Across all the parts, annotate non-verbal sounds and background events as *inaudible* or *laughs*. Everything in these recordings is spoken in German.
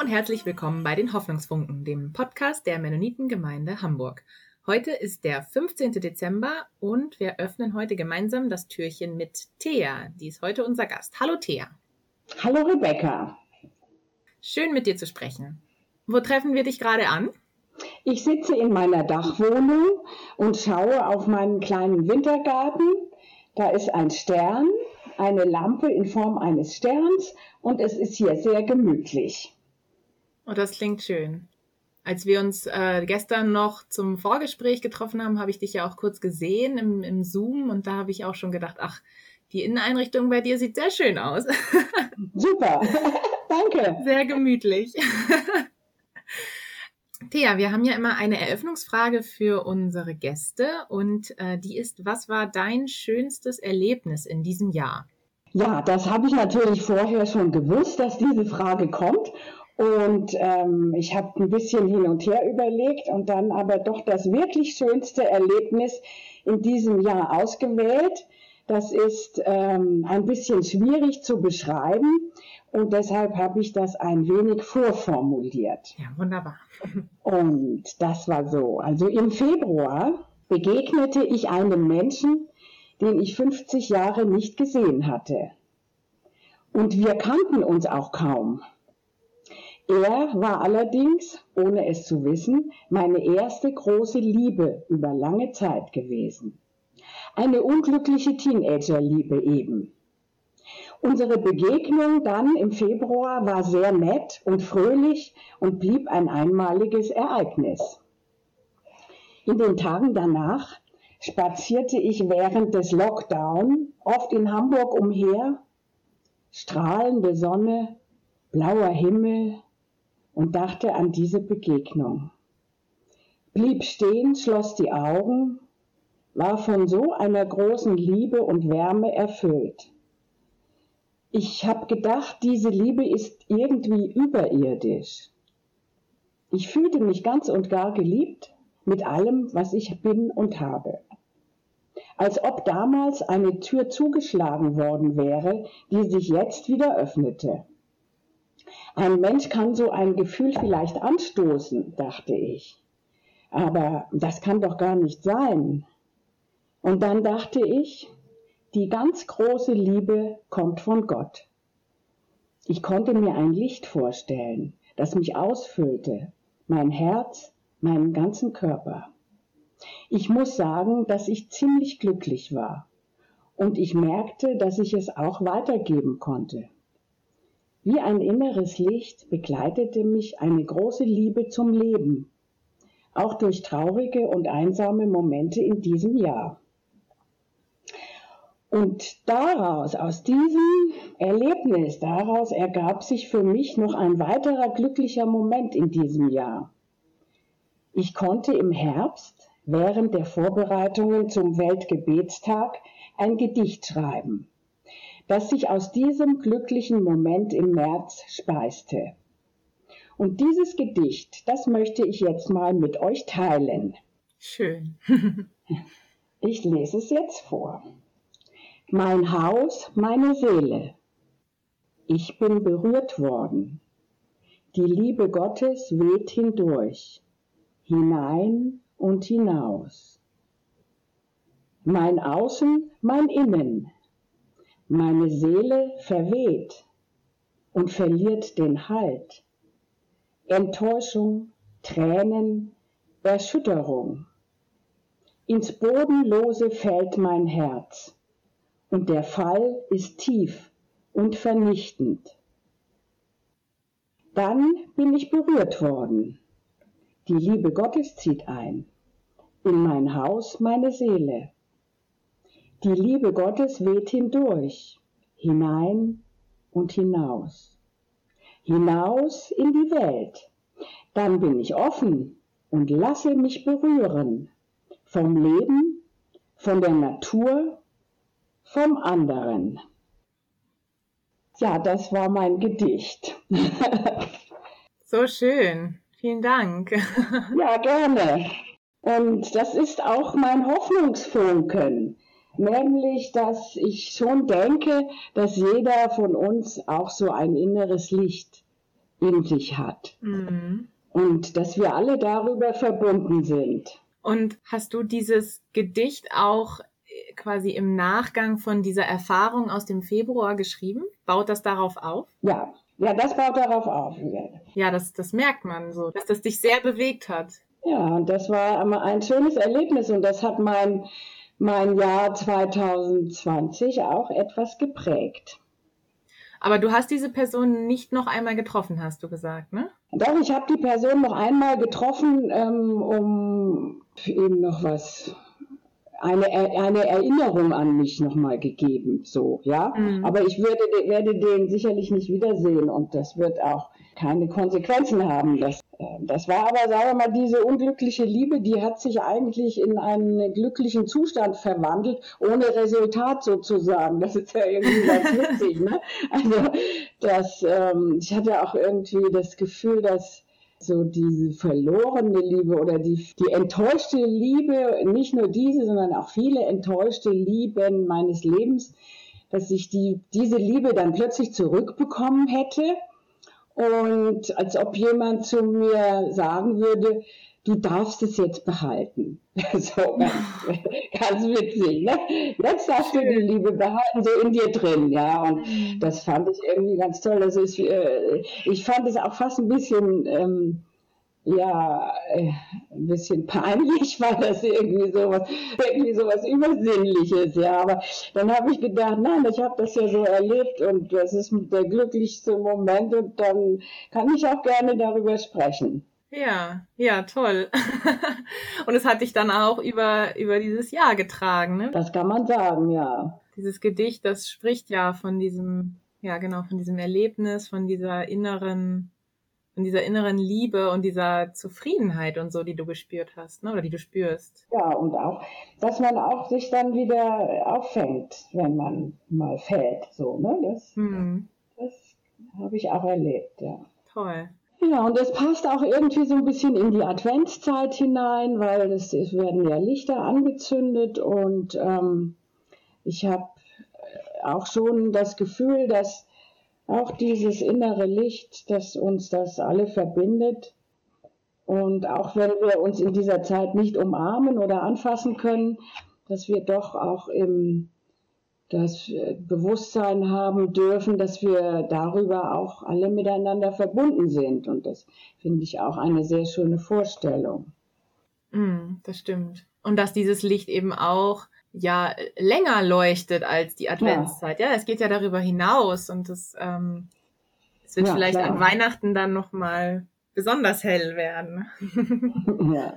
Und herzlich willkommen bei den Hoffnungsfunken, dem Podcast der Mennonitengemeinde Hamburg. Heute ist der 15. Dezember und wir öffnen heute gemeinsam das Türchen mit Thea. Die ist heute unser Gast. Hallo Thea. Hallo Rebecca. Schön mit dir zu sprechen. Wo treffen wir dich gerade an? Ich sitze in meiner Dachwohnung und schaue auf meinen kleinen Wintergarten. Da ist ein Stern, eine Lampe in Form eines Sterns und es ist hier sehr gemütlich. Oh, das klingt schön. Als wir uns äh, gestern noch zum Vorgespräch getroffen haben, habe ich dich ja auch kurz gesehen im, im Zoom und da habe ich auch schon gedacht, ach, die Inneneinrichtung bei dir sieht sehr schön aus. *laughs* Super, *laughs* danke. Sehr gemütlich. *laughs* Thea, wir haben ja immer eine Eröffnungsfrage für unsere Gäste und äh, die ist, was war dein schönstes Erlebnis in diesem Jahr? Ja, das habe ich natürlich vorher schon gewusst, dass diese Frage kommt. Und ähm, ich habe ein bisschen hin und her überlegt und dann aber doch das wirklich schönste Erlebnis in diesem Jahr ausgewählt. Das ist ähm, ein bisschen schwierig zu beschreiben und deshalb habe ich das ein wenig vorformuliert. Ja, wunderbar. Und das war so. Also im Februar begegnete ich einem Menschen, den ich 50 Jahre nicht gesehen hatte. Und wir kannten uns auch kaum. Er war allerdings, ohne es zu wissen, meine erste große Liebe über lange Zeit gewesen. Eine unglückliche Teenagerliebe eben. Unsere Begegnung dann im Februar war sehr nett und fröhlich und blieb ein einmaliges Ereignis. In den Tagen danach spazierte ich während des Lockdown oft in Hamburg umher, strahlende Sonne, blauer Himmel und dachte an diese Begegnung. Blieb stehen, schloss die Augen, war von so einer großen Liebe und Wärme erfüllt. Ich habe gedacht, diese Liebe ist irgendwie überirdisch. Ich fühlte mich ganz und gar geliebt mit allem, was ich bin und habe. Als ob damals eine Tür zugeschlagen worden wäre, die sich jetzt wieder öffnete. Ein Mensch kann so ein Gefühl vielleicht anstoßen, dachte ich. Aber das kann doch gar nicht sein. Und dann dachte ich, die ganz große Liebe kommt von Gott. Ich konnte mir ein Licht vorstellen, das mich ausfüllte, mein Herz, meinen ganzen Körper. Ich muss sagen, dass ich ziemlich glücklich war und ich merkte, dass ich es auch weitergeben konnte. Wie ein inneres Licht begleitete mich eine große Liebe zum Leben, auch durch traurige und einsame Momente in diesem Jahr. Und daraus, aus diesem Erlebnis, daraus ergab sich für mich noch ein weiterer glücklicher Moment in diesem Jahr. Ich konnte im Herbst während der Vorbereitungen zum Weltgebetstag ein Gedicht schreiben, das sich aus diesem glücklichen Moment im März speiste. Und dieses Gedicht, das möchte ich jetzt mal mit euch teilen. Schön. *laughs* ich lese es jetzt vor. Mein Haus, meine Seele. Ich bin berührt worden. Die Liebe Gottes weht hindurch, hinein und hinaus. Mein Außen, mein Innen. Meine Seele verweht und verliert den Halt. Enttäuschung, Tränen, Erschütterung. Ins Bodenlose fällt mein Herz und der Fall ist tief und vernichtend. Dann bin ich berührt worden. Die Liebe Gottes zieht ein. In mein Haus meine Seele. Die Liebe Gottes weht hindurch, hinein und hinaus. Hinaus in die Welt. Dann bin ich offen und lasse mich berühren. Vom Leben, von der Natur vom anderen. Ja, das war mein Gedicht. *laughs* so schön. Vielen Dank. ja, gerne. Und das ist auch mein Hoffnungsfunken, nämlich, dass ich schon denke, dass jeder von uns auch so ein inneres Licht in sich hat. Mhm. Und dass wir alle darüber verbunden sind. Und hast du dieses Gedicht auch äh, quasi im Nachgang von dieser Erfahrung aus dem Februar geschrieben? Baut das darauf auf? Ja, ja, das baut darauf auf. Ja, das, das merkt man so, dass das dich sehr bewegt hat. Ja, und das war ein schönes Erlebnis und das hat mein, mein Jahr 2020 auch etwas geprägt. Aber du hast diese Person nicht noch einmal getroffen, hast du gesagt, ne? Doch, ich habe die Person noch einmal getroffen, ähm, um ihm noch was eine, eine Erinnerung an mich nochmal gegeben, so, ja. Mhm. Aber ich würde, werde den sicherlich nicht wiedersehen und das wird auch keine Konsequenzen haben. Das, äh, das war aber, sagen wir mal, diese unglückliche Liebe, die hat sich eigentlich in einen glücklichen Zustand verwandelt, ohne Resultat sozusagen. Das ist ja irgendwie ganz witzig, ne? Also, das, ähm, ich hatte auch irgendwie das Gefühl, dass so diese verlorene Liebe oder die, die enttäuschte Liebe, nicht nur diese, sondern auch viele enttäuschte Lieben meines Lebens, dass ich die, diese Liebe dann plötzlich zurückbekommen hätte. Und als ob jemand zu mir sagen würde, du darfst es jetzt behalten. *laughs* so ganz, *laughs* ganz witzig. Ne? Jetzt darfst du die Liebe behalten, so in dir drin, ja. Und mhm. das fand ich irgendwie ganz toll. Also ich, äh, ich fand es auch fast ein bisschen ähm, ja, äh, ein bisschen peinlich, *laughs* weil das irgendwie sowas, irgendwie sowas Übersinnliches, ja. Aber dann habe ich gedacht, nein, ich habe das ja so erlebt und das ist der glücklichste Moment und dann kann ich auch gerne darüber sprechen. Ja, ja, toll. *laughs* und es hat dich dann auch über, über dieses Jahr getragen, ne? Das kann man sagen, ja. Dieses Gedicht, das spricht ja von diesem, ja, genau, von diesem Erlebnis, von dieser inneren, von dieser inneren Liebe und dieser Zufriedenheit und so, die du gespürt hast, ne? oder die du spürst. Ja, und auch, dass man auch sich dann wieder auffängt, wenn man mal fällt, so, ne? Das, hm. das habe ich auch erlebt, ja. Toll. Ja, und es passt auch irgendwie so ein bisschen in die Adventszeit hinein, weil es, es werden ja Lichter angezündet und ähm, ich habe auch schon das Gefühl, dass auch dieses innere Licht, das uns das alle verbindet, und auch wenn wir uns in dieser Zeit nicht umarmen oder anfassen können, dass wir doch auch im das Bewusstsein haben dürfen, dass wir darüber auch alle miteinander verbunden sind. Und das finde ich auch eine sehr schöne Vorstellung. Mm, das stimmt. Und dass dieses Licht eben auch ja länger leuchtet als die Adventszeit. Ja, ja es geht ja darüber hinaus und es, ähm, es wird ja, vielleicht klar. an Weihnachten dann nochmal besonders hell werden. *laughs* ja.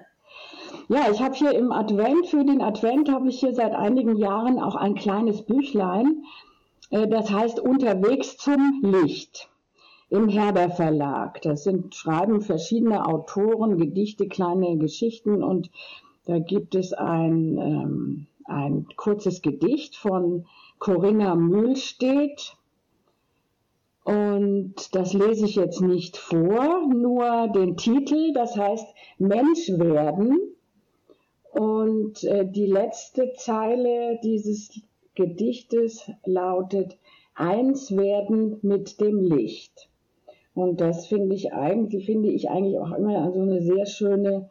Ja, ich habe hier im Advent, für den Advent habe ich hier seit einigen Jahren auch ein kleines Büchlein, äh, das heißt Unterwegs zum Licht im Herder Verlag. Das sind Schreiben verschiedener Autoren, Gedichte, kleine Geschichten und da gibt es ein, ähm, ein kurzes Gedicht von Corinna Mühlstedt. Und das lese ich jetzt nicht vor, nur den Titel, das heißt Mensch werden und äh, die letzte Zeile dieses Gedichtes lautet Eins werden mit dem Licht. Und das finde ich eigentlich, finde ich eigentlich auch immer so eine sehr schöne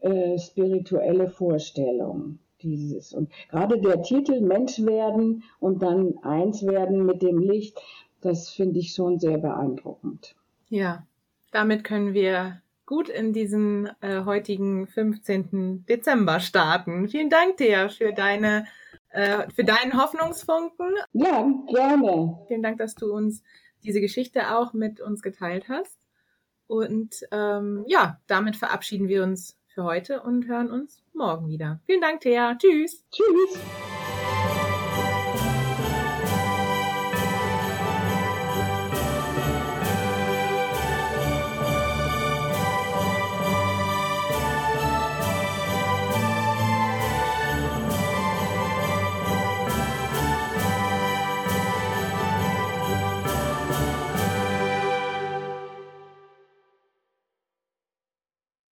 äh, spirituelle Vorstellung. Dieses. Und gerade der Titel Mensch werden und dann eins werden mit dem Licht, das finde ich schon sehr beeindruckend. Ja, damit können wir gut in diesen äh, heutigen 15. Dezember starten. Vielen Dank, Thea, für deine äh, für deinen Hoffnungsfunken. Ja, gerne. Vielen Dank, dass du uns diese Geschichte auch mit uns geteilt hast. Und ähm, ja, damit verabschieden wir uns für heute und hören uns morgen wieder. Vielen Dank, Thea. Tschüss. Tschüss.